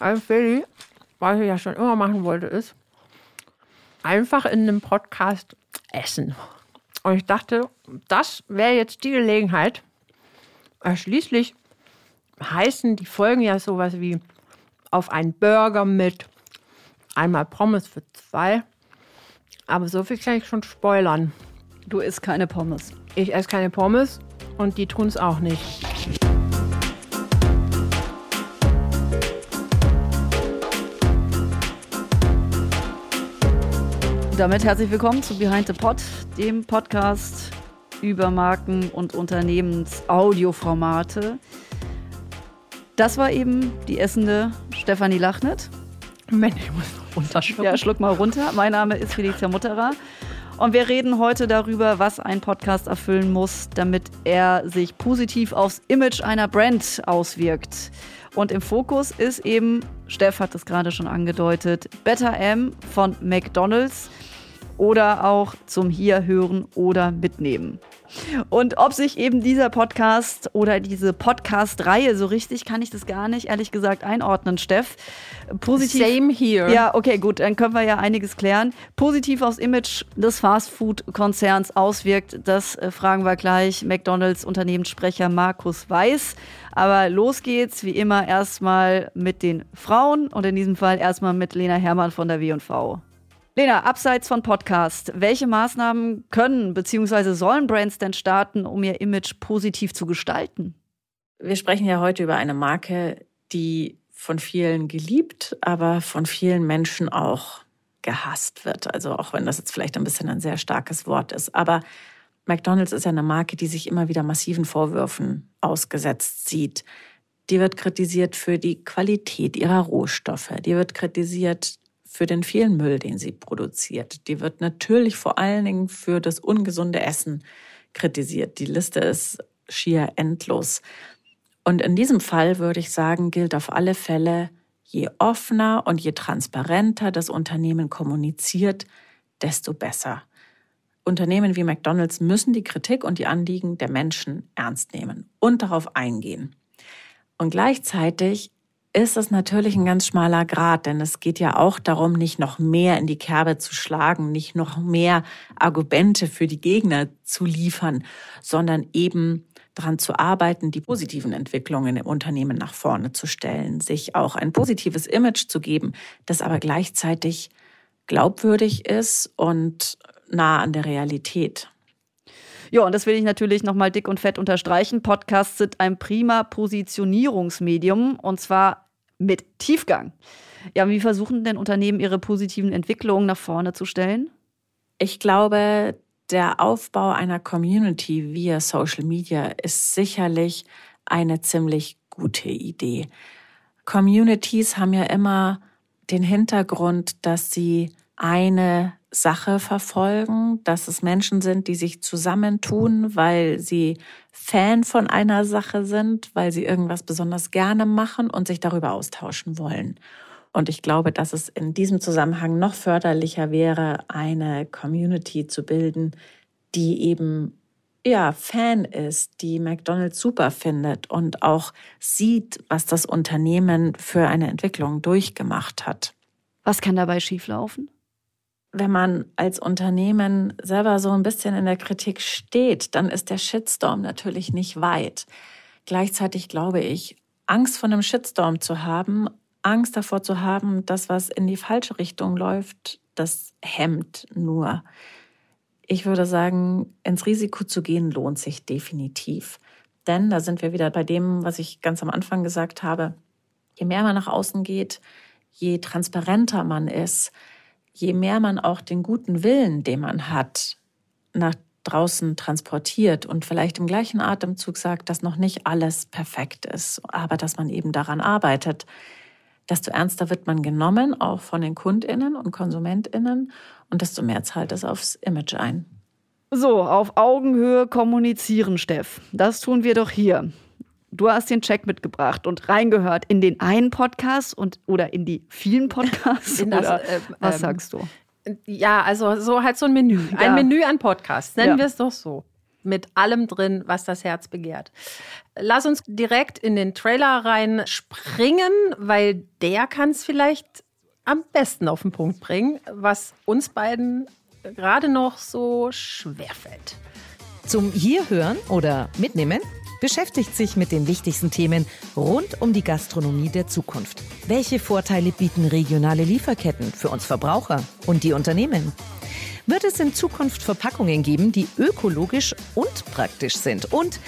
Also Feli, was ich ja schon immer machen wollte, ist einfach in einem Podcast essen. Und ich dachte, das wäre jetzt die Gelegenheit. Schließlich heißen die Folgen ja sowas wie auf einen Burger mit einmal Pommes für zwei. Aber so viel kann ich schon spoilern. Du isst keine Pommes. Ich esse keine Pommes und die tun es auch nicht. Damit herzlich willkommen zu Behind the Pod, dem Podcast über Marken und Unternehmensaudioformate. Das war eben die essende Stefanie Lachnet. Mensch, ich muss noch runterschlucken. Ja, schluck mal runter. Mein Name ist Felicia Mutterer. Und wir reden heute darüber, was ein Podcast erfüllen muss, damit er sich positiv aufs Image einer Brand auswirkt. Und im Fokus ist eben, Steff hat es gerade schon angedeutet, Better M von McDonald's oder auch zum Hier hören oder mitnehmen. Und ob sich eben dieser Podcast oder diese Podcast-Reihe so richtig, kann ich das gar nicht, ehrlich gesagt, einordnen, Steff. Positiv. Same here. Ja, okay, gut, dann können wir ja einiges klären. Positiv aufs Image des Fastfood-Konzerns auswirkt, das äh, fragen wir gleich McDonalds Unternehmenssprecher Markus Weiß. Aber los geht's, wie immer, erstmal mit den Frauen und in diesem Fall erstmal mit Lena Hermann von der W&V. Lena, abseits von Podcast, welche Maßnahmen können bzw. sollen Brands denn starten, um ihr Image positiv zu gestalten? Wir sprechen ja heute über eine Marke, die von vielen geliebt, aber von vielen Menschen auch gehasst wird. Also auch wenn das jetzt vielleicht ein bisschen ein sehr starkes Wort ist. Aber McDonald's ist ja eine Marke, die sich immer wieder massiven Vorwürfen ausgesetzt sieht. Die wird kritisiert für die Qualität ihrer Rohstoffe. Die wird kritisiert für den vielen Müll, den sie produziert. Die wird natürlich vor allen Dingen für das ungesunde Essen kritisiert. Die Liste ist schier endlos. Und in diesem Fall würde ich sagen, gilt auf alle Fälle, je offener und je transparenter das Unternehmen kommuniziert, desto besser. Unternehmen wie McDonald's müssen die Kritik und die Anliegen der Menschen ernst nehmen und darauf eingehen. Und gleichzeitig ist es natürlich ein ganz schmaler Grad, denn es geht ja auch darum, nicht noch mehr in die Kerbe zu schlagen, nicht noch mehr Argumente für die Gegner zu liefern, sondern eben daran zu arbeiten, die positiven Entwicklungen im Unternehmen nach vorne zu stellen, sich auch ein positives Image zu geben, das aber gleichzeitig glaubwürdig ist und nah an der Realität. Ja, und das will ich natürlich nochmal dick und fett unterstreichen. Podcasts sind ein prima Positionierungsmedium und zwar mit Tiefgang. Ja, wie versuchen denn Unternehmen ihre positiven Entwicklungen nach vorne zu stellen? Ich glaube, der Aufbau einer Community via Social Media ist sicherlich eine ziemlich gute Idee. Communities haben ja immer den Hintergrund, dass sie eine Sache verfolgen, dass es Menschen sind, die sich zusammentun, weil sie Fan von einer Sache sind, weil sie irgendwas besonders gerne machen und sich darüber austauschen wollen. Und ich glaube, dass es in diesem Zusammenhang noch förderlicher wäre, eine Community zu bilden, die eben ja, Fan ist, die McDonald's super findet und auch sieht, was das Unternehmen für eine Entwicklung durchgemacht hat. Was kann dabei schieflaufen? Wenn man als Unternehmen selber so ein bisschen in der Kritik steht, dann ist der Shitstorm natürlich nicht weit. Gleichzeitig glaube ich, Angst vor einem Shitstorm zu haben, Angst davor zu haben, dass was in die falsche Richtung läuft, das hemmt nur. Ich würde sagen, ins Risiko zu gehen lohnt sich definitiv. Denn da sind wir wieder bei dem, was ich ganz am Anfang gesagt habe. Je mehr man nach außen geht, je transparenter man ist, je mehr man auch den guten Willen, den man hat, nach draußen transportiert und vielleicht im gleichen Atemzug sagt, dass noch nicht alles perfekt ist, aber dass man eben daran arbeitet, desto ernster wird man genommen, auch von den Kundinnen und Konsumentinnen und desto mehr zahlt es aufs Image ein. So, auf Augenhöhe kommunizieren, Steff. Das tun wir doch hier du hast den Check mitgebracht und reingehört in den einen Podcast und oder in die vielen Podcasts. Das, oder, äh, was ähm, sagst du? Ja, also so halt so ein Menü. Ja. Ein Menü an Podcasts. Nennen ja. wir es doch so. mit allem drin, was das Herz begehrt. Lass uns direkt in den Trailer rein springen, weil der kann es vielleicht am besten auf den Punkt bringen, was uns beiden gerade noch so schwer fällt. Zum Hierhören oder Mitnehmen beschäftigt sich mit den wichtigsten Themen rund um die Gastronomie der Zukunft. Welche Vorteile bieten regionale Lieferketten für uns Verbraucher und die Unternehmen? Wird es in Zukunft Verpackungen geben, die ökologisch und praktisch sind? Und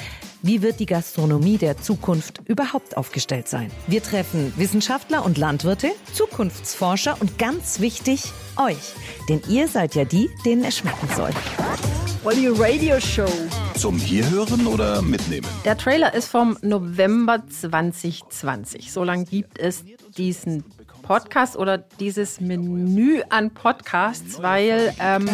wie wird die Gastronomie der Zukunft überhaupt aufgestellt sein? Wir treffen Wissenschaftler und Landwirte, Zukunftsforscher und ganz wichtig, euch. Denn ihr seid ja die, denen es schmecken soll. Olli Radio Show. Zum Hierhören oder Mitnehmen? Der Trailer ist vom November 2020. So lange gibt es diesen Podcast oder dieses Menü an Podcasts, weil ähm,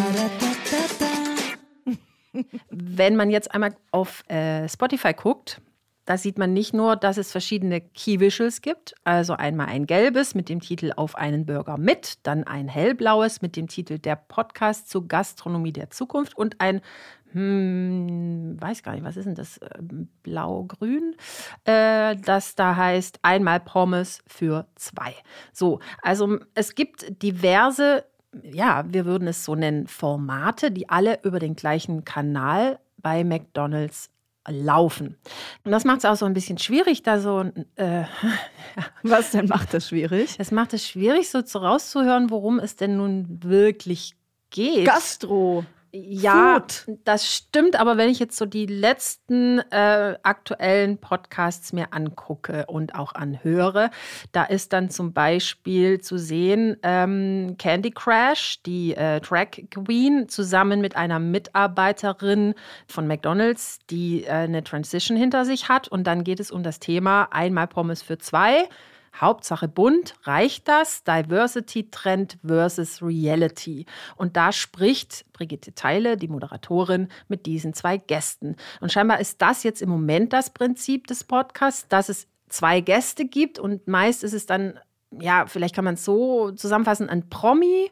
wenn man jetzt einmal auf äh, Spotify guckt, da sieht man nicht nur, dass es verschiedene Key Visuals gibt, also einmal ein gelbes mit dem Titel Auf einen Burger mit, dann ein hellblaues mit dem Titel Der Podcast zur Gastronomie der Zukunft und ein hm, weiß gar nicht, was ist denn das? Blau-Grün, äh, das da heißt einmal Pommes für zwei. So, also es gibt diverse, ja, wir würden es so nennen, Formate, die alle über den gleichen Kanal bei McDonald's laufen. Und das macht es auch so ein bisschen schwierig, da so. Äh, Was denn macht das schwierig? Es macht es schwierig, so zu rauszuhören, worum es denn nun wirklich geht. Gastro. Ja, Food. das stimmt, aber wenn ich jetzt so die letzten äh, aktuellen Podcasts mir angucke und auch anhöre, da ist dann zum Beispiel zu sehen ähm, Candy Crash, die äh, Drag Queen, zusammen mit einer Mitarbeiterin von McDonald's, die äh, eine Transition hinter sich hat. Und dann geht es um das Thema einmal Pommes für zwei. Hauptsache bunt, reicht das? Diversity Trend versus Reality. Und da spricht Brigitte Teile, die Moderatorin, mit diesen zwei Gästen. Und scheinbar ist das jetzt im Moment das Prinzip des Podcasts, dass es zwei Gäste gibt und meist ist es dann, ja, vielleicht kann man es so zusammenfassen, ein Promi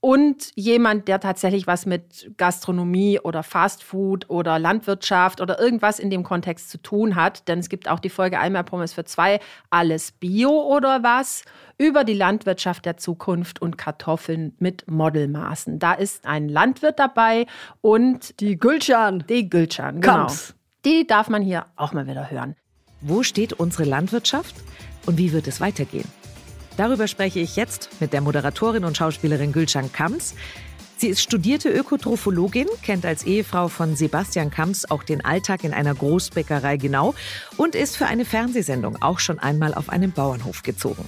und jemand, der tatsächlich was mit Gastronomie oder Fastfood oder Landwirtschaft oder irgendwas in dem Kontext zu tun hat. Denn es gibt auch die Folge einmal Pommes für zwei, alles Bio oder was, über die Landwirtschaft der Zukunft und Kartoffeln mit Modelmaßen. Da ist ein Landwirt dabei und die Gülcan. Die Gülcan, genau. Die darf man hier auch mal wieder hören. Wo steht unsere Landwirtschaft und wie wird es weitergehen? Darüber spreche ich jetzt mit der Moderatorin und Schauspielerin Gülcan Kams. Sie ist studierte Ökotrophologin, kennt als Ehefrau von Sebastian Kams auch den Alltag in einer Großbäckerei genau und ist für eine Fernsehsendung auch schon einmal auf einem Bauernhof gezogen.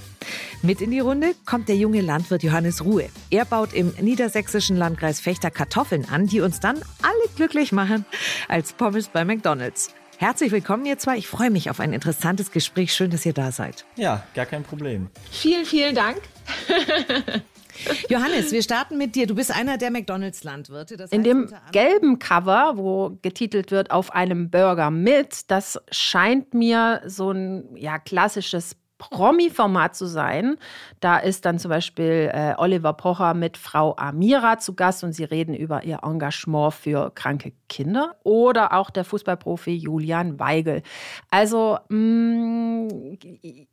Mit in die Runde kommt der junge Landwirt Johannes Ruhe. Er baut im niedersächsischen Landkreis Fechter Kartoffeln an, die uns dann alle glücklich machen als Pommes bei McDonald's. Herzlich willkommen, ihr zwei. Ich freue mich auf ein interessantes Gespräch. Schön, dass ihr da seid. Ja, gar kein Problem. Vielen, vielen Dank. Johannes, wir starten mit dir. Du bist einer der McDonalds-Landwirte. In dem gelben Cover, wo getitelt wird auf einem Burger mit, das scheint mir so ein ja, klassisches Promi-Format zu sein. Da ist dann zum Beispiel äh, Oliver Pocher mit Frau Amira zu Gast und sie reden über ihr Engagement für kranke Kinder. Oder auch der Fußballprofi Julian Weigel. Also, mh, mm,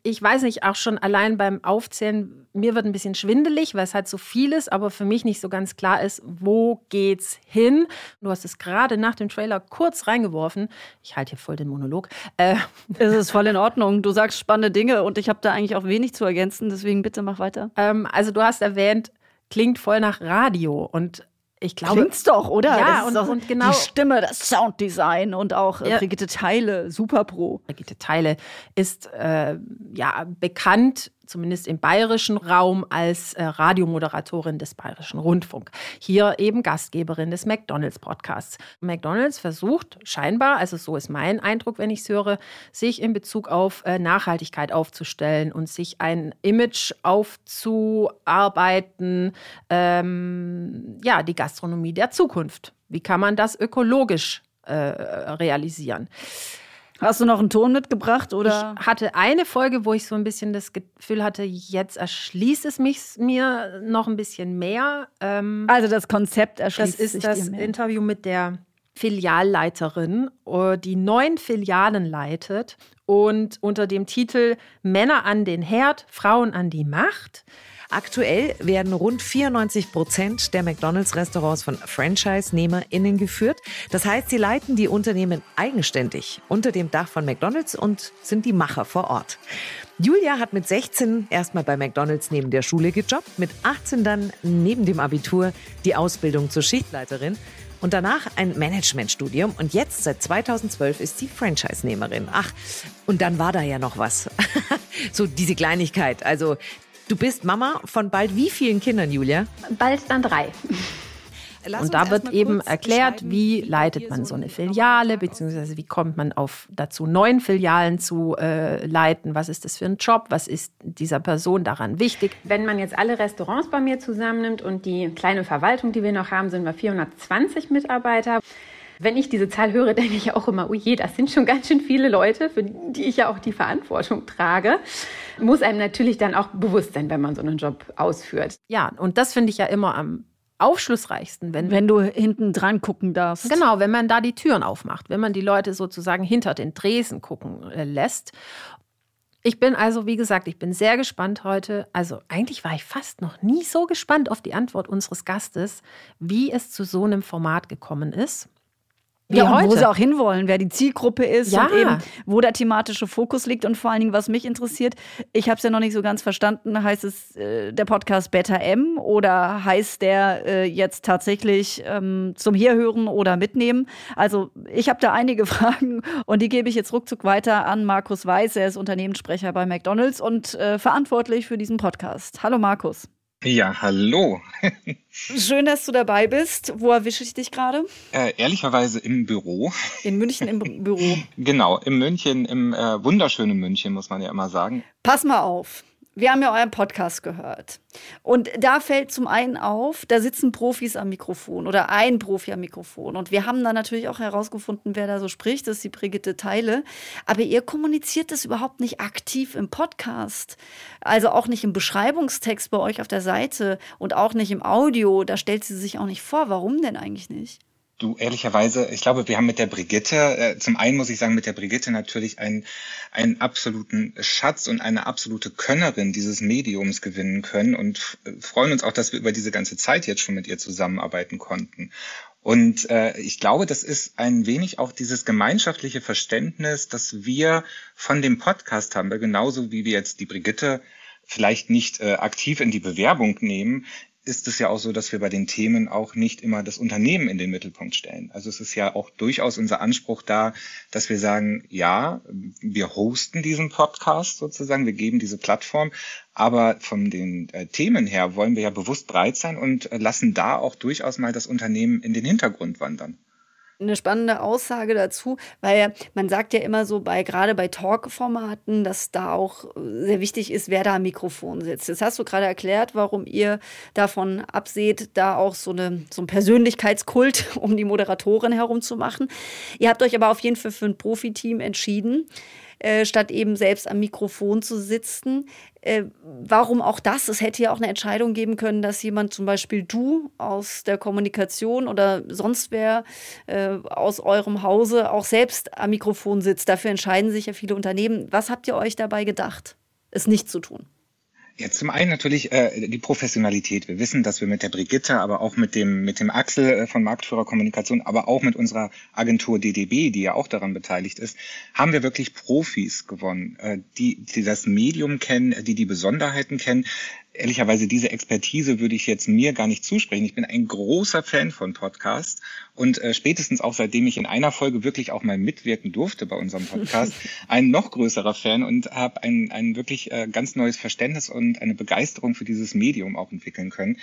ich weiß nicht, auch schon allein beim Aufzählen, mir wird ein bisschen schwindelig, weil es halt so viel ist, aber für mich nicht so ganz klar ist, wo geht's hin. Du hast es gerade nach dem Trailer kurz reingeworfen. Ich halte hier voll den Monolog. Äh, es ist voll in Ordnung. Du sagst spannende Dinge und und ich habe da eigentlich auch wenig zu ergänzen, deswegen bitte mach weiter. Ähm, also du hast erwähnt, klingt voll nach Radio und ich glaube. Klingt's doch, oder? Ja, und, und, genau. Die Stimme, das Sounddesign und auch äh, ja. Brigitte Teile, super pro. Brigitte Teile ist äh, ja bekannt zumindest im bayerischen Raum, als äh, Radiomoderatorin des Bayerischen Rundfunk. Hier eben Gastgeberin des McDonalds-Podcasts. McDonalds versucht scheinbar, also so ist mein Eindruck, wenn ich es höre, sich in Bezug auf äh, Nachhaltigkeit aufzustellen und sich ein Image aufzuarbeiten, ähm, ja, die Gastronomie der Zukunft. Wie kann man das ökologisch äh, realisieren? Hast du noch einen Ton mitgebracht oder? Ich hatte eine Folge, wo ich so ein bisschen das Gefühl hatte, jetzt erschließt es mich mir noch ein bisschen mehr. Ähm, also das Konzept erschließt sich Das ist das Interview mit der Filialleiterin, äh, die neun Filialen leitet und unter dem Titel Männer an den Herd, Frauen an die Macht Aktuell werden rund 94 Prozent der McDonalds-Restaurants von Franchise-NehmerInnen geführt. Das heißt, sie leiten die Unternehmen eigenständig unter dem Dach von McDonalds und sind die Macher vor Ort. Julia hat mit 16 erstmal bei McDonalds neben der Schule gejobbt, mit 18 dann neben dem Abitur die Ausbildung zur Schichtleiterin und danach ein Managementstudium. Und jetzt, seit 2012, ist sie Franchise-Nehmerin. Ach, und dann war da ja noch was. so diese Kleinigkeit. Also Du bist Mama von bald wie vielen Kindern, Julia? Bald dann drei. und da wird eben erklärt, wie leitet man so eine Filiale, beziehungsweise wie kommt man auf dazu, neun Filialen zu äh, leiten. Was ist das für ein Job? Was ist dieser Person daran wichtig? Wenn man jetzt alle Restaurants bei mir zusammennimmt und die kleine Verwaltung, die wir noch haben, sind wir 420 Mitarbeiter. Wenn ich diese Zahl höre, denke ich auch immer, oh je, das sind schon ganz schön viele Leute, für die ich ja auch die Verantwortung trage. Muss einem natürlich dann auch bewusst sein, wenn man so einen Job ausführt. Ja, und das finde ich ja immer am aufschlussreichsten, wenn, wenn du hinten dran gucken darfst. Genau, wenn man da die Türen aufmacht, wenn man die Leute sozusagen hinter den Dresen gucken äh, lässt. Ich bin also, wie gesagt, ich bin sehr gespannt heute. Also eigentlich war ich fast noch nie so gespannt auf die Antwort unseres Gastes, wie es zu so einem Format gekommen ist. Wie ja, und wo sie auch hinwollen, wer die Zielgruppe ist ja. und eben wo der thematische Fokus liegt und vor allen Dingen, was mich interessiert, ich habe es ja noch nicht so ganz verstanden, heißt es äh, der Podcast Beta M oder heißt der äh, jetzt tatsächlich ähm, zum Hierhören oder mitnehmen? Also ich habe da einige Fragen und die gebe ich jetzt ruckzuck weiter an Markus Weiß, er ist Unternehmenssprecher bei McDonald's und äh, verantwortlich für diesen Podcast. Hallo Markus. Ja, hallo. Schön, dass du dabei bist. Wo erwische ich dich gerade? Äh, ehrlicherweise im Büro. In München im Büro. genau, in München, im äh, wunderschönen München, muss man ja immer sagen. Pass mal auf wir haben ja euren Podcast gehört. Und da fällt zum einen auf, da sitzen Profis am Mikrofon oder ein Profi am Mikrofon. Und wir haben dann natürlich auch herausgefunden, wer da so spricht. Das ist die Brigitte Teile. Aber ihr kommuniziert das überhaupt nicht aktiv im Podcast. Also auch nicht im Beschreibungstext bei euch auf der Seite und auch nicht im Audio. Da stellt sie sich auch nicht vor. Warum denn eigentlich nicht? Du, ehrlicherweise, ich glaube, wir haben mit der Brigitte, äh, zum einen muss ich sagen, mit der Brigitte natürlich einen, einen absoluten Schatz und eine absolute Könnerin dieses Mediums gewinnen können und freuen uns auch, dass wir über diese ganze Zeit jetzt schon mit ihr zusammenarbeiten konnten. Und äh, ich glaube, das ist ein wenig auch dieses gemeinschaftliche Verständnis, dass wir von dem Podcast haben, genauso wie wir jetzt die Brigitte vielleicht nicht äh, aktiv in die Bewerbung nehmen, ist es ja auch so, dass wir bei den Themen auch nicht immer das Unternehmen in den Mittelpunkt stellen. Also es ist ja auch durchaus unser Anspruch da, dass wir sagen, ja, wir hosten diesen Podcast sozusagen, wir geben diese Plattform, aber von den äh, Themen her wollen wir ja bewusst breit sein und äh, lassen da auch durchaus mal das Unternehmen in den Hintergrund wandern eine spannende Aussage dazu, weil man sagt ja immer so bei gerade bei Talk-Formaten, dass da auch sehr wichtig ist, wer da am Mikrofon sitzt. Jetzt hast du gerade erklärt, warum ihr davon abseht, da auch so, eine, so ein Persönlichkeitskult um die Moderatorin herum zu machen. Ihr habt euch aber auf jeden Fall für ein Profiteam entschieden. Äh, statt eben selbst am Mikrofon zu sitzen. Äh, warum auch das? Es hätte ja auch eine Entscheidung geben können, dass jemand zum Beispiel du aus der Kommunikation oder sonst wer äh, aus eurem Hause auch selbst am Mikrofon sitzt. Dafür entscheiden sich ja viele Unternehmen. Was habt ihr euch dabei gedacht, es nicht zu tun? Ja, zum einen natürlich äh, die Professionalität. Wir wissen, dass wir mit der Brigitte, aber auch mit dem mit dem Axel äh, von Marktführer Kommunikation, aber auch mit unserer Agentur DDB, die ja auch daran beteiligt ist, haben wir wirklich Profis gewonnen, äh, die die das Medium kennen, die die Besonderheiten kennen ehrlicherweise diese Expertise würde ich jetzt mir gar nicht zusprechen. Ich bin ein großer Fan von Podcasts und äh, spätestens auch seitdem ich in einer Folge wirklich auch mal mitwirken durfte bei unserem Podcast, ein noch größerer Fan und habe ein, ein wirklich äh, ganz neues Verständnis und eine Begeisterung für dieses Medium auch entwickeln können.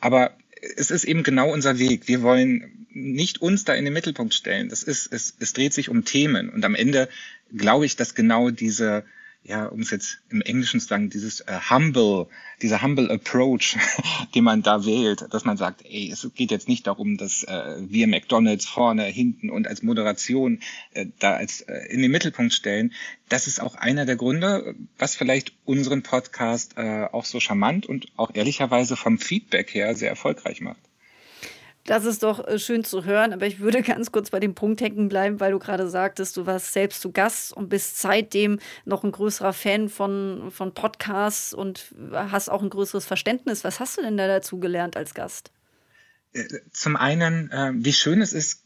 Aber es ist eben genau unser Weg. Wir wollen nicht uns da in den Mittelpunkt stellen. Das ist, es, es dreht sich um Themen und am Ende glaube ich, dass genau diese ja, um es jetzt im Englischen zu sagen, dieses äh, humble, dieser humble approach, den man da wählt, dass man sagt, ey, es geht jetzt nicht darum, dass äh, wir McDonalds vorne, hinten und als Moderation äh, da als äh, in den Mittelpunkt stellen. Das ist auch einer der Gründe, was vielleicht unseren Podcast äh, auch so charmant und auch ehrlicherweise vom Feedback her sehr erfolgreich macht. Das ist doch äh, schön zu hören, aber ich würde ganz kurz bei dem Punkt hängen bleiben, weil du gerade sagtest, du warst selbst zu Gast und bist seitdem noch ein größerer Fan von, von Podcasts und hast auch ein größeres Verständnis. Was hast du denn da dazu gelernt als Gast? Äh, zum einen, äh, wie schön es ist,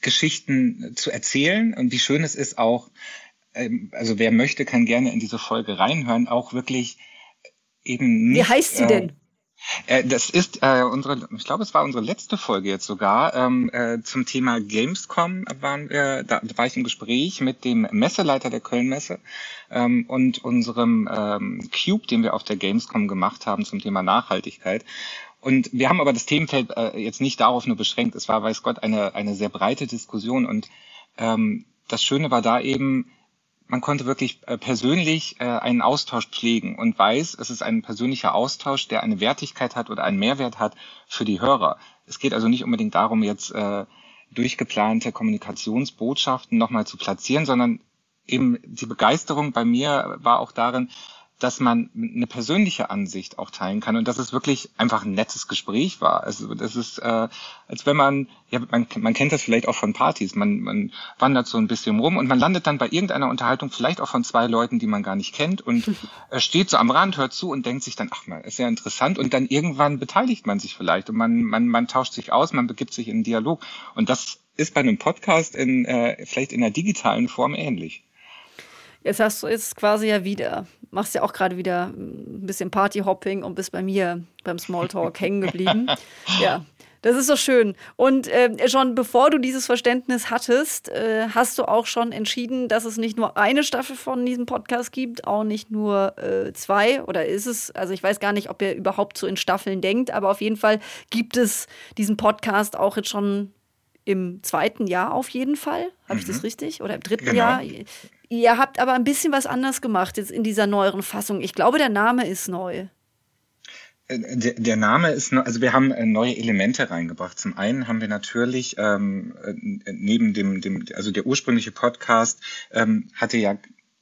Geschichten zu erzählen und wie schön es ist auch, ähm, also wer möchte, kann gerne in diese Folge reinhören, auch wirklich eben nicht. Wie heißt sie denn? Äh, das ist äh, unsere, ich glaube, es war unsere letzte Folge jetzt sogar. Ähm, äh, zum Thema Gamescom waren wir, da, war ich im Gespräch mit dem Messeleiter der Kölnmesse ähm, und unserem ähm, Cube, den wir auf der Gamescom gemacht haben zum Thema Nachhaltigkeit. Und wir haben aber das Themenfeld äh, jetzt nicht darauf nur beschränkt. Es war, weiß Gott, eine, eine sehr breite Diskussion. Und ähm, das Schöne war da eben, man konnte wirklich äh, persönlich äh, einen Austausch pflegen und weiß, es ist ein persönlicher Austausch, der eine Wertigkeit hat oder einen Mehrwert hat für die Hörer. Es geht also nicht unbedingt darum, jetzt äh, durchgeplante Kommunikationsbotschaften nochmal zu platzieren, sondern eben die Begeisterung bei mir war auch darin, dass man eine persönliche Ansicht auch teilen kann und dass es wirklich einfach ein nettes Gespräch war. Also das ist, äh, als wenn man, ja, man, man kennt das vielleicht auch von Partys, man, man wandert so ein bisschen rum und man landet dann bei irgendeiner Unterhaltung, vielleicht auch von zwei Leuten, die man gar nicht kennt und äh, steht so am Rand, hört zu und denkt sich dann, ach mal, ist ja interessant und dann irgendwann beteiligt man sich vielleicht und man, man, man tauscht sich aus, man begibt sich in einen Dialog und das ist bei einem Podcast in, äh, vielleicht in einer digitalen Form ähnlich. Jetzt hast du es quasi ja wieder, machst ja auch gerade wieder ein bisschen Partyhopping und bist bei mir beim Smalltalk hängen geblieben. Ja, das ist doch schön. Und äh, schon bevor du dieses Verständnis hattest, äh, hast du auch schon entschieden, dass es nicht nur eine Staffel von diesem Podcast gibt, auch nicht nur äh, zwei. Oder ist es, also ich weiß gar nicht, ob ihr überhaupt so in Staffeln denkt, aber auf jeden Fall gibt es diesen Podcast auch jetzt schon im zweiten Jahr auf jeden Fall. Habe mhm. ich das mhm. richtig? Oder im dritten genau. Jahr? Ihr habt aber ein bisschen was anders gemacht jetzt in dieser neueren Fassung. Ich glaube, der Name ist neu. Äh, der, Name ist, also wir haben äh, neue Elemente reingebracht. Zum einen haben wir natürlich ähm, äh, neben dem, dem, also der ursprüngliche Podcast ähm, hatte ja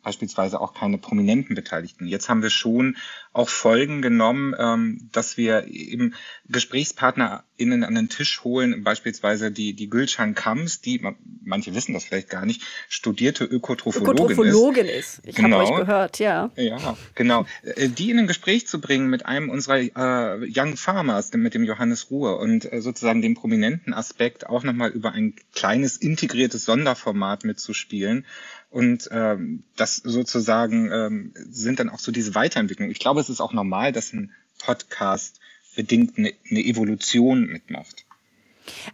beispielsweise auch keine prominenten Beteiligten. Jetzt haben wir schon auch Folgen genommen, ähm, dass wir eben GesprächspartnerInnen an den Tisch holen, beispielsweise die, die Gülcan Kams, die, manche wissen das vielleicht gar nicht, studierte Ökotrophologin, Ökotrophologin ist. ist. Ich genau. habe euch gehört, ja. Ja, genau. Äh, die in ein Gespräch zu bringen mit einem unserer äh, Young Farmers, mit dem Johannes Ruhr und äh, sozusagen den prominenten Aspekt auch nochmal über ein kleines integriertes Sonderformat mitzuspielen, und ähm, das sozusagen ähm, sind dann auch so diese Weiterentwicklungen. Ich glaube, es ist auch normal, dass ein Podcast bedingt eine, eine Evolution mitmacht.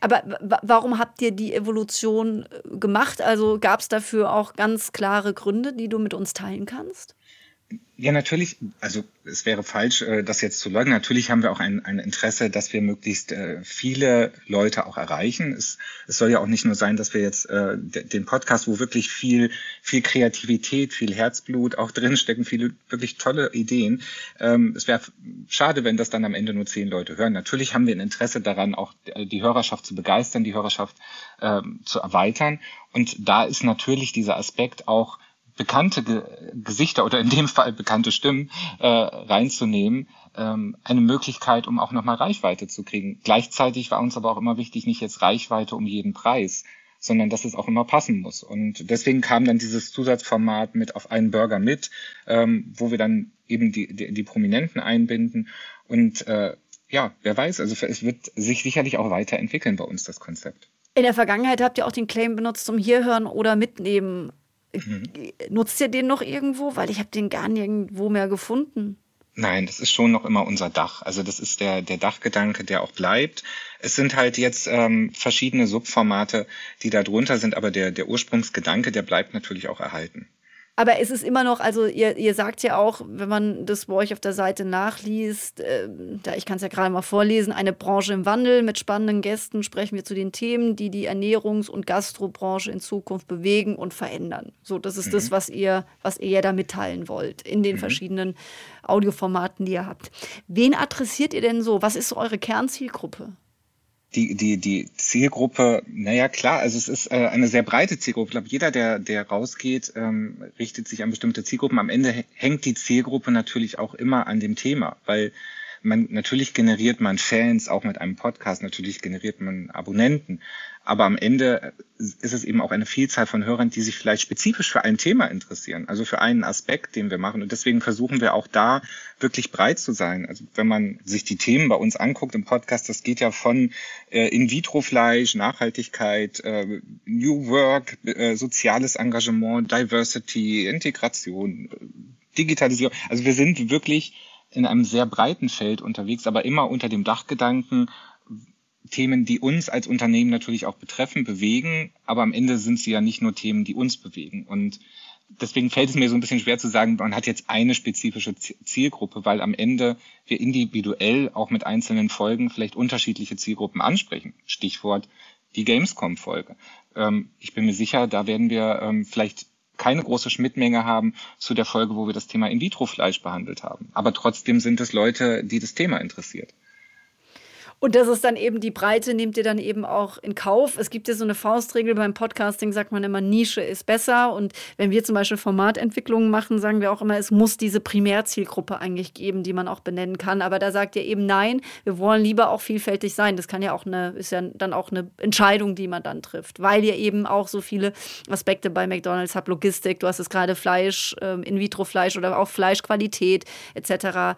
Aber warum habt ihr die Evolution äh, gemacht? Also gab es dafür auch ganz klare Gründe, die du mit uns teilen kannst? Ja, natürlich, also es wäre falsch, äh, das jetzt zu leugnen. Natürlich haben wir auch ein, ein Interesse, dass wir möglichst äh, viele Leute auch erreichen. Es, es soll ja auch nicht nur sein, dass wir jetzt äh, den Podcast, wo wirklich viel, viel Kreativität, viel Herzblut auch drinstecken, viele wirklich tolle Ideen. Ähm, es wäre schade, wenn das dann am Ende nur zehn Leute hören. Natürlich haben wir ein Interesse daran, auch die Hörerschaft zu begeistern, die Hörerschaft ähm, zu erweitern. Und da ist natürlich dieser Aspekt auch, bekannte Ge Gesichter oder in dem Fall bekannte Stimmen äh, reinzunehmen, ähm, eine Möglichkeit, um auch nochmal Reichweite zu kriegen. Gleichzeitig war uns aber auch immer wichtig, nicht jetzt Reichweite um jeden Preis, sondern dass es auch immer passen muss. Und deswegen kam dann dieses Zusatzformat mit auf einen Burger mit, ähm, wo wir dann eben die, die, die Prominenten einbinden. Und äh, ja, wer weiß, also es wird sich sicherlich auch weiterentwickeln bei uns, das Konzept. In der Vergangenheit habt ihr auch den Claim benutzt zum Hierhören oder Mitnehmen. Mhm. Nutzt ihr den noch irgendwo? Weil ich habe den gar nirgendwo mehr gefunden. Nein, das ist schon noch immer unser Dach. Also das ist der, der Dachgedanke, der auch bleibt. Es sind halt jetzt ähm, verschiedene Subformate, die da drunter sind, aber der, der Ursprungsgedanke, der bleibt natürlich auch erhalten. Aber es ist immer noch, also ihr, ihr sagt ja auch, wenn man das bei euch auf der Seite nachliest, äh, da ich kann es ja gerade mal vorlesen, eine Branche im Wandel. Mit spannenden Gästen sprechen wir zu den Themen, die die Ernährungs- und Gastrobranche in Zukunft bewegen und verändern. So, das ist mhm. das, was ihr, was ihr ja da mitteilen wollt in den mhm. verschiedenen Audioformaten, die ihr habt. Wen adressiert ihr denn so? Was ist so eure Kernzielgruppe? Die, die, die Zielgruppe, naja klar, also es ist äh, eine sehr breite Zielgruppe. Ich glaube, jeder, der, der rausgeht, ähm, richtet sich an bestimmte Zielgruppen. Am Ende hängt die Zielgruppe natürlich auch immer an dem Thema, weil man, natürlich generiert man Fans, auch mit einem Podcast, natürlich generiert man Abonnenten. Aber am Ende ist es eben auch eine Vielzahl von Hörern, die sich vielleicht spezifisch für ein Thema interessieren, also für einen Aspekt, den wir machen. Und deswegen versuchen wir auch da wirklich breit zu sein. Also wenn man sich die Themen bei uns anguckt im Podcast, das geht ja von äh, In-vitro-Fleisch, Nachhaltigkeit, äh, New Work, äh, soziales Engagement, Diversity, Integration, Digitalisierung. Also wir sind wirklich in einem sehr breiten Feld unterwegs, aber immer unter dem Dachgedanken, Themen, die uns als Unternehmen natürlich auch betreffen, bewegen, aber am Ende sind sie ja nicht nur Themen, die uns bewegen. Und deswegen fällt es mir so ein bisschen schwer zu sagen, man hat jetzt eine spezifische Zielgruppe, weil am Ende wir individuell auch mit einzelnen Folgen vielleicht unterschiedliche Zielgruppen ansprechen. Stichwort die Gamescom-Folge. Ähm, ich bin mir sicher, da werden wir ähm, vielleicht keine große Schnittmenge haben zu der Folge, wo wir das Thema In-vitro-Fleisch behandelt haben. Aber trotzdem sind es Leute, die das Thema interessiert. Und das ist dann eben die Breite, nehmt ihr dann eben auch in Kauf. Es gibt ja so eine Faustregel beim Podcasting, sagt man immer, Nische ist besser. Und wenn wir zum Beispiel Formatentwicklungen machen, sagen wir auch immer, es muss diese Primärzielgruppe eigentlich geben, die man auch benennen kann. Aber da sagt ihr eben nein, wir wollen lieber auch vielfältig sein. Das kann ja auch eine, ist ja dann auch eine Entscheidung, die man dann trifft, weil ihr eben auch so viele Aspekte bei McDonalds habt, Logistik, du hast es gerade Fleisch, ähm, In-vitro-Fleisch oder auch Fleischqualität etc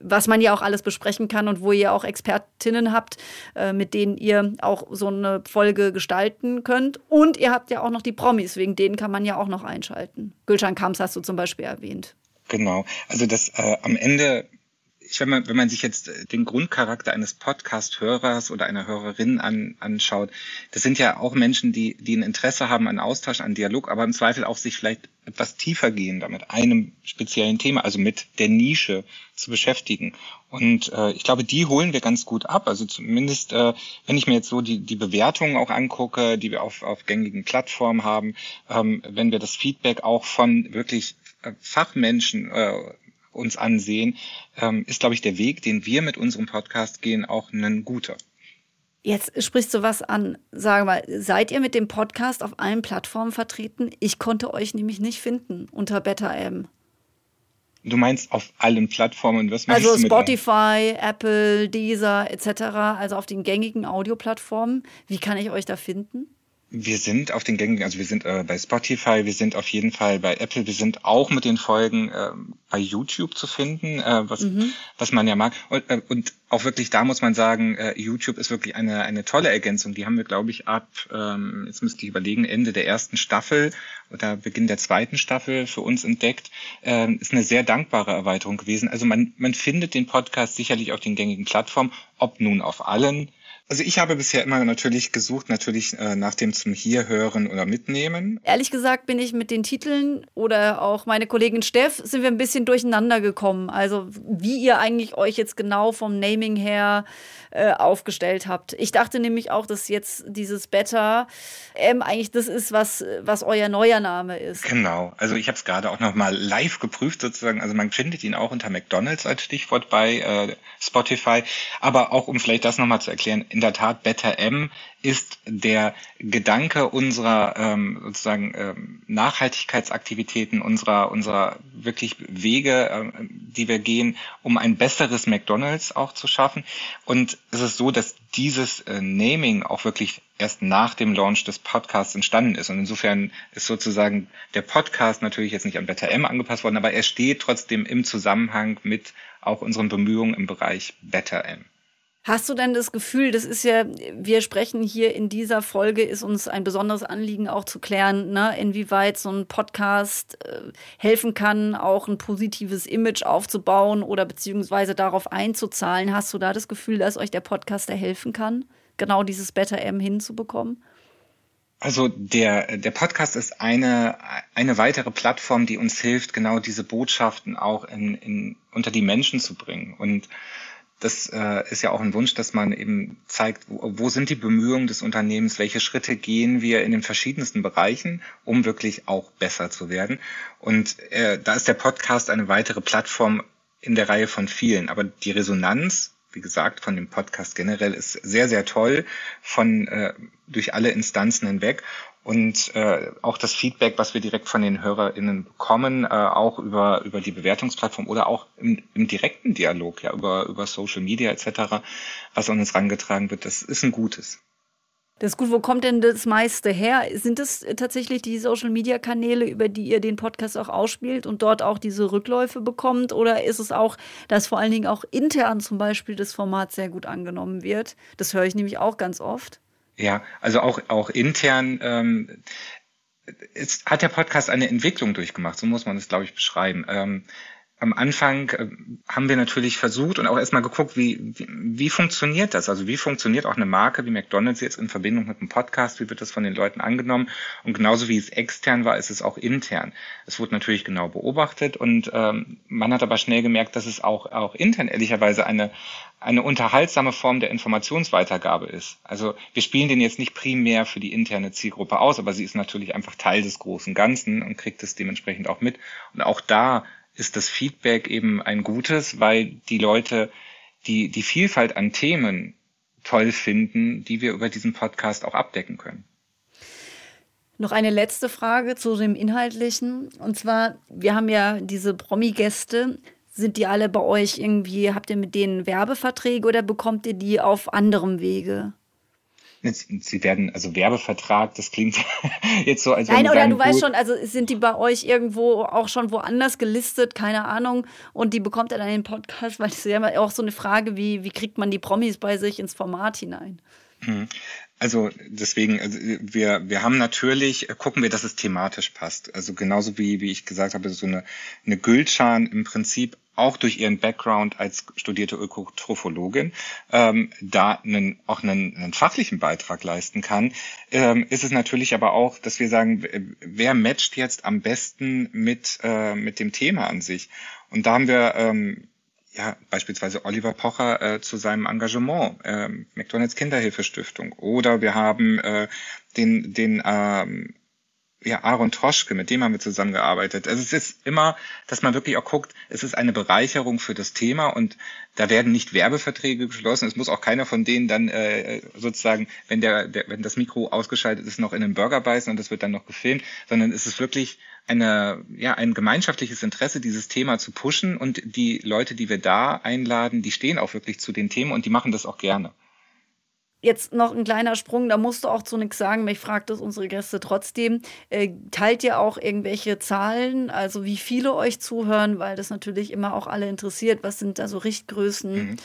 was man ja auch alles besprechen kann und wo ihr auch Expertinnen habt, äh, mit denen ihr auch so eine Folge gestalten könnt. Und ihr habt ja auch noch die Promis, wegen denen kann man ja auch noch einschalten. Gülcan Kams hast du zum Beispiel erwähnt. Genau. Also das äh, am Ende ich, wenn man, wenn man sich jetzt äh, den Grundcharakter eines Podcast-Hörers oder einer Hörerin an, anschaut, das sind ja auch Menschen, die, die ein Interesse haben an Austausch, an Dialog, aber im Zweifel auch sich vielleicht etwas tiefer gehen damit, einem speziellen Thema, also mit der Nische zu beschäftigen. Und äh, ich glaube, die holen wir ganz gut ab. Also zumindest, äh, wenn ich mir jetzt so die, die Bewertungen auch angucke, die wir auf, auf gängigen Plattformen haben, ähm, wenn wir das Feedback auch von wirklich äh, Fachmenschen äh, uns ansehen, ähm, ist, glaube ich, der Weg, den wir mit unserem Podcast gehen, auch ein guter. Jetzt sprichst du was an. Sag mal, seid ihr mit dem Podcast auf allen Plattformen vertreten? Ich konnte euch nämlich nicht finden unter Beta M. Du meinst auf allen Plattformen? Was meinst also Spotify, Apple, Deezer etc., also auf den gängigen Audioplattformen. Wie kann ich euch da finden? Wir sind auf den gängigen, also wir sind äh, bei Spotify, wir sind auf jeden Fall bei Apple, wir sind auch mit den Folgen äh, bei YouTube zu finden, äh, was, mhm. was man ja mag. Und, äh, und auch wirklich da muss man sagen, äh, YouTube ist wirklich eine, eine tolle Ergänzung. Die haben wir, glaube ich, ab, ähm, jetzt müsste ich überlegen, Ende der ersten Staffel oder Beginn der zweiten Staffel für uns entdeckt. Äh, ist eine sehr dankbare Erweiterung gewesen. Also man, man findet den Podcast sicherlich auf den gängigen Plattformen, ob nun auf allen also ich habe bisher immer natürlich gesucht, natürlich äh, nach dem zum hier hören oder mitnehmen. Ehrlich gesagt bin ich mit den Titeln oder auch meine Kollegin Steff sind wir ein bisschen durcheinander gekommen. Also wie ihr eigentlich euch jetzt genau vom Naming her äh, aufgestellt habt. Ich dachte nämlich auch, dass jetzt dieses Better ähm, eigentlich das ist, was, was euer neuer Name ist. Genau. Also ich habe es gerade auch noch mal live geprüft sozusagen. Also man findet ihn auch unter McDonald's als Stichwort bei äh, Spotify. Aber auch um vielleicht das noch mal zu erklären, in der Tat Better M ist der Gedanke unserer ähm, sozusagen ähm, Nachhaltigkeitsaktivitäten, unserer, unserer wirklich Wege, ähm, die wir gehen, um ein besseres McDonalds auch zu schaffen. Und es ist so, dass dieses äh, Naming auch wirklich erst nach dem Launch des Podcasts entstanden ist. Und insofern ist sozusagen der Podcast natürlich jetzt nicht an Better M angepasst worden, aber er steht trotzdem im Zusammenhang mit auch unseren Bemühungen im Bereich Better M. Hast du denn das Gefühl, das ist ja, wir sprechen hier in dieser Folge, ist uns ein besonderes Anliegen auch zu klären, ne, inwieweit so ein Podcast äh, helfen kann, auch ein positives Image aufzubauen oder beziehungsweise darauf einzuzahlen. Hast du da das Gefühl, dass euch der Podcaster helfen kann, genau dieses Better M hinzubekommen? Also der, der Podcast ist eine, eine weitere Plattform, die uns hilft, genau diese Botschaften auch in, in, unter die Menschen zu bringen. Und das äh, ist ja auch ein Wunsch, dass man eben zeigt, wo, wo sind die Bemühungen des Unternehmens, welche Schritte gehen wir in den verschiedensten Bereichen, um wirklich auch besser zu werden. Und äh, da ist der Podcast eine weitere Plattform in der Reihe von vielen. Aber die Resonanz, wie gesagt, von dem Podcast generell ist sehr, sehr toll von äh, durch alle Instanzen hinweg. Und äh, auch das Feedback, was wir direkt von den HörerInnen bekommen, äh, auch über, über die Bewertungsplattform oder auch im, im direkten Dialog, ja, über, über Social Media etc., was an uns rangetragen wird, das ist ein gutes. Das ist gut. Wo kommt denn das meiste her? Sind es tatsächlich die Social-Media-Kanäle, über die ihr den Podcast auch ausspielt und dort auch diese Rückläufe bekommt? Oder ist es auch, dass vor allen Dingen auch intern zum Beispiel das Format sehr gut angenommen wird? Das höre ich nämlich auch ganz oft. Ja, also auch, auch intern ähm, ist, hat der Podcast eine Entwicklung durchgemacht, so muss man es, glaube ich, beschreiben. Ähm, am Anfang äh, haben wir natürlich versucht und auch erstmal geguckt, wie, wie, wie funktioniert das? Also wie funktioniert auch eine Marke wie McDonald's jetzt in Verbindung mit einem Podcast? Wie wird das von den Leuten angenommen? Und genauso wie es extern war, ist es auch intern. Es wurde natürlich genau beobachtet und ähm, man hat aber schnell gemerkt, dass es auch, auch intern ehrlicherweise eine, eine unterhaltsame Form der Informationsweitergabe ist. Also wir spielen den jetzt nicht primär für die interne Zielgruppe aus, aber sie ist natürlich einfach Teil des großen Ganzen und kriegt es dementsprechend auch mit. Und auch da ist das Feedback eben ein gutes, weil die Leute die, die Vielfalt an Themen toll finden, die wir über diesen Podcast auch abdecken können. Noch eine letzte Frage zu dem Inhaltlichen. Und zwar, wir haben ja diese Promi-Gäste. Sind die alle bei euch irgendwie, habt ihr mit denen Werbeverträge oder bekommt ihr die auf anderem Wege? Sie werden, also Werbevertrag, das klingt jetzt so, als Nein, oder sagen, du weißt schon, also sind die bei euch irgendwo auch schon woanders gelistet, keine Ahnung, und die bekommt er dann in den Podcast, weil das ist ja auch so eine Frage, wie, wie kriegt man die Promis bei sich ins Format hinein? Hm. Also deswegen, also wir, wir haben natürlich, gucken wir, dass es thematisch passt. Also genauso wie, wie ich gesagt habe, so eine, eine Gültschan im Prinzip auch durch ihren Background als studierte Ökotrophologin ähm, da einen, auch einen, einen fachlichen Beitrag leisten kann, ähm, ist es natürlich aber auch, dass wir sagen, wer matcht jetzt am besten mit, äh, mit dem Thema an sich? Und da haben wir ähm, ja, beispielsweise Oliver Pocher äh, zu seinem Engagement, äh, McDonalds Kinderhilfestiftung. Oder wir haben äh, den, den ähm, ja, Aaron Troschke, mit dem haben wir zusammengearbeitet. Also es ist immer, dass man wirklich auch guckt, es ist eine Bereicherung für das Thema und da werden nicht Werbeverträge geschlossen. Es muss auch keiner von denen dann äh, sozusagen, wenn der, der, wenn das Mikro ausgeschaltet ist, noch in den Burger beißen und das wird dann noch gefilmt, sondern es ist wirklich eine, ja, ein gemeinschaftliches Interesse, dieses Thema zu pushen und die Leute, die wir da einladen, die stehen auch wirklich zu den Themen und die machen das auch gerne. Jetzt noch ein kleiner Sprung, da musst du auch zu nichts sagen, mich fragt das unsere Gäste trotzdem. Äh, teilt ihr auch irgendwelche Zahlen, also wie viele euch zuhören, weil das natürlich immer auch alle interessiert. Was sind da so Richtgrößen? Mhm.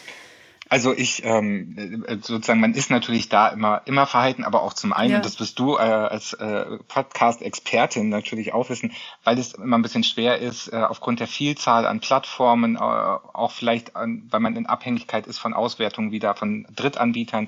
Also ich ähm, äh, sozusagen, man ist natürlich da immer immer verhalten, aber auch zum einen, ja. und das wirst du äh, als äh, Podcast-Expertin natürlich auch wissen, weil es immer ein bisschen schwer ist, äh, aufgrund der Vielzahl an Plattformen, äh, auch vielleicht, an, weil man in Abhängigkeit ist von Auswertungen wieder von Drittanbietern,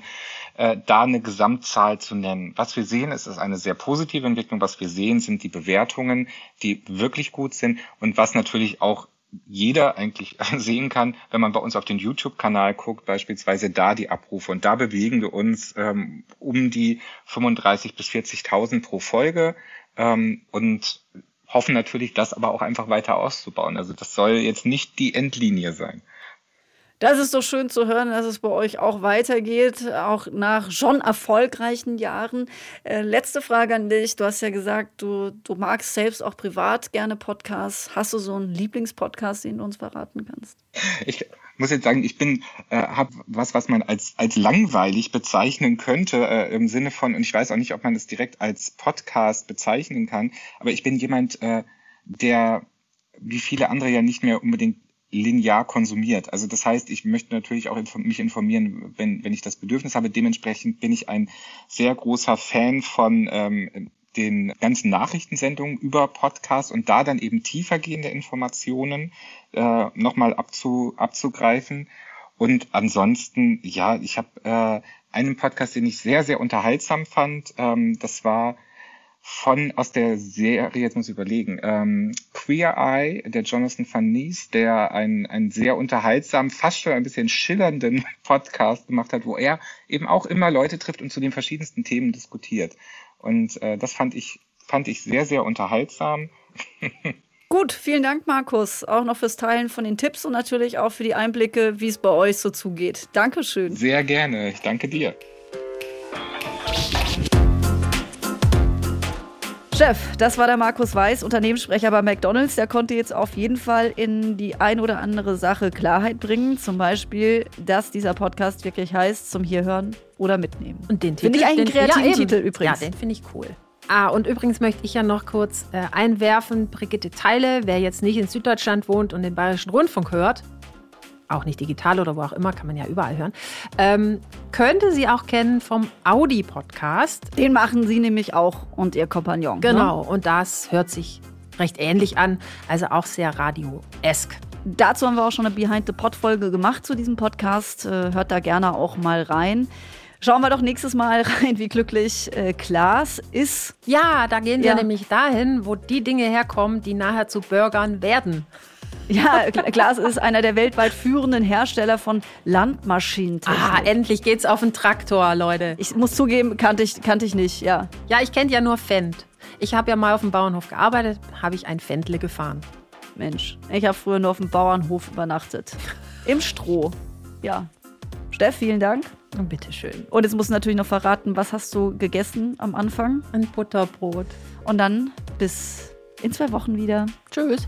äh, da eine Gesamtzahl zu nennen. Was wir sehen, ist, ist eine sehr positive Entwicklung. Was wir sehen, sind die Bewertungen, die wirklich gut sind und was natürlich auch jeder eigentlich sehen kann, wenn man bei uns auf den YouTube-Kanal guckt, beispielsweise da die Abrufe. Und da bewegen wir uns ähm, um die 35 bis 40.000 pro Folge ähm, und hoffen natürlich, das aber auch einfach weiter auszubauen. Also das soll jetzt nicht die Endlinie sein. Das ist doch schön zu hören, dass es bei euch auch weitergeht, auch nach schon erfolgreichen Jahren. Äh, letzte Frage an dich. Du hast ja gesagt, du, du magst selbst auch privat gerne Podcasts. Hast du so einen Lieblingspodcast, den du uns verraten kannst? Ich muss jetzt sagen, ich bin, äh, habe was, was man als, als langweilig bezeichnen könnte, äh, im Sinne von, und ich weiß auch nicht, ob man es direkt als Podcast bezeichnen kann, aber ich bin jemand, äh, der wie viele andere ja nicht mehr unbedingt linear konsumiert. Also das heißt, ich möchte natürlich auch mich informieren, wenn, wenn ich das Bedürfnis habe. Dementsprechend bin ich ein sehr großer Fan von ähm, den ganzen Nachrichtensendungen über Podcasts und da dann eben tiefergehende Informationen äh, nochmal abzu, abzugreifen. Und ansonsten, ja, ich habe äh, einen Podcast, den ich sehr, sehr unterhaltsam fand. Ähm, das war von aus der Serie, jetzt muss ich überlegen, ähm, Queer Eye, der Jonathan Van Nies, der einen, einen sehr unterhaltsamen, fast schon ein bisschen schillernden Podcast gemacht hat, wo er eben auch immer Leute trifft und zu den verschiedensten Themen diskutiert. Und äh, das fand ich, fand ich sehr, sehr unterhaltsam. Gut, vielen Dank, Markus, auch noch fürs Teilen von den Tipps und natürlich auch für die Einblicke, wie es bei euch so zugeht. Dankeschön. Sehr gerne, ich danke dir. Chef, das war der Markus Weiß, Unternehmenssprecher bei McDonalds. Der konnte jetzt auf jeden Fall in die ein oder andere Sache Klarheit bringen. Zum Beispiel, dass dieser Podcast wirklich heißt, zum Hierhören oder mitnehmen. Und den Finde ich einen den- kreativen ja. Titel übrigens. Ja, den finde ich cool. Ah, und übrigens möchte ich ja noch kurz äh, einwerfen, Brigitte Teile, wer jetzt nicht in Süddeutschland wohnt und den Bayerischen Rundfunk hört, auch nicht digital oder wo auch immer, kann man ja überall hören, ähm, könnte sie auch kennen vom Audi-Podcast. Den machen sie nämlich auch und ihr Kompagnon. Genau, Ne? und das hört sich recht ähnlich an, also auch sehr radio-esk. Dazu haben wir auch schon eine Behind-the-Pod-Folge gemacht zu diesem Podcast. Äh, hört da gerne auch mal rein. Schauen wir doch nächstes Mal rein, wie glücklich äh, Klaas ist. Ja, da gehen wir Ja. nämlich dahin, wo die Dinge herkommen, die nachher zu Burgern werden. Ja, Klaas ist einer der weltweit führenden Hersteller von Landmaschinentechnik. Ah, endlich geht's auf den Traktor, Leute. ich muss zugeben, kannte ich, kannte ich nicht, ja. Ja, ich kenne ja nur Fendt. Ich habe ja mal auf dem Bauernhof gearbeitet, habe ich ein Fendle gefahren. Mensch, ich habe früher nur auf dem Bauernhof übernachtet. Im Stroh. Ja. Steff, vielen Dank. Und bitteschön. Und jetzt musst du natürlich noch verraten, was hast du gegessen am Anfang? Ein Butterbrot. Und dann bis in zwei Wochen wieder. Tschüss.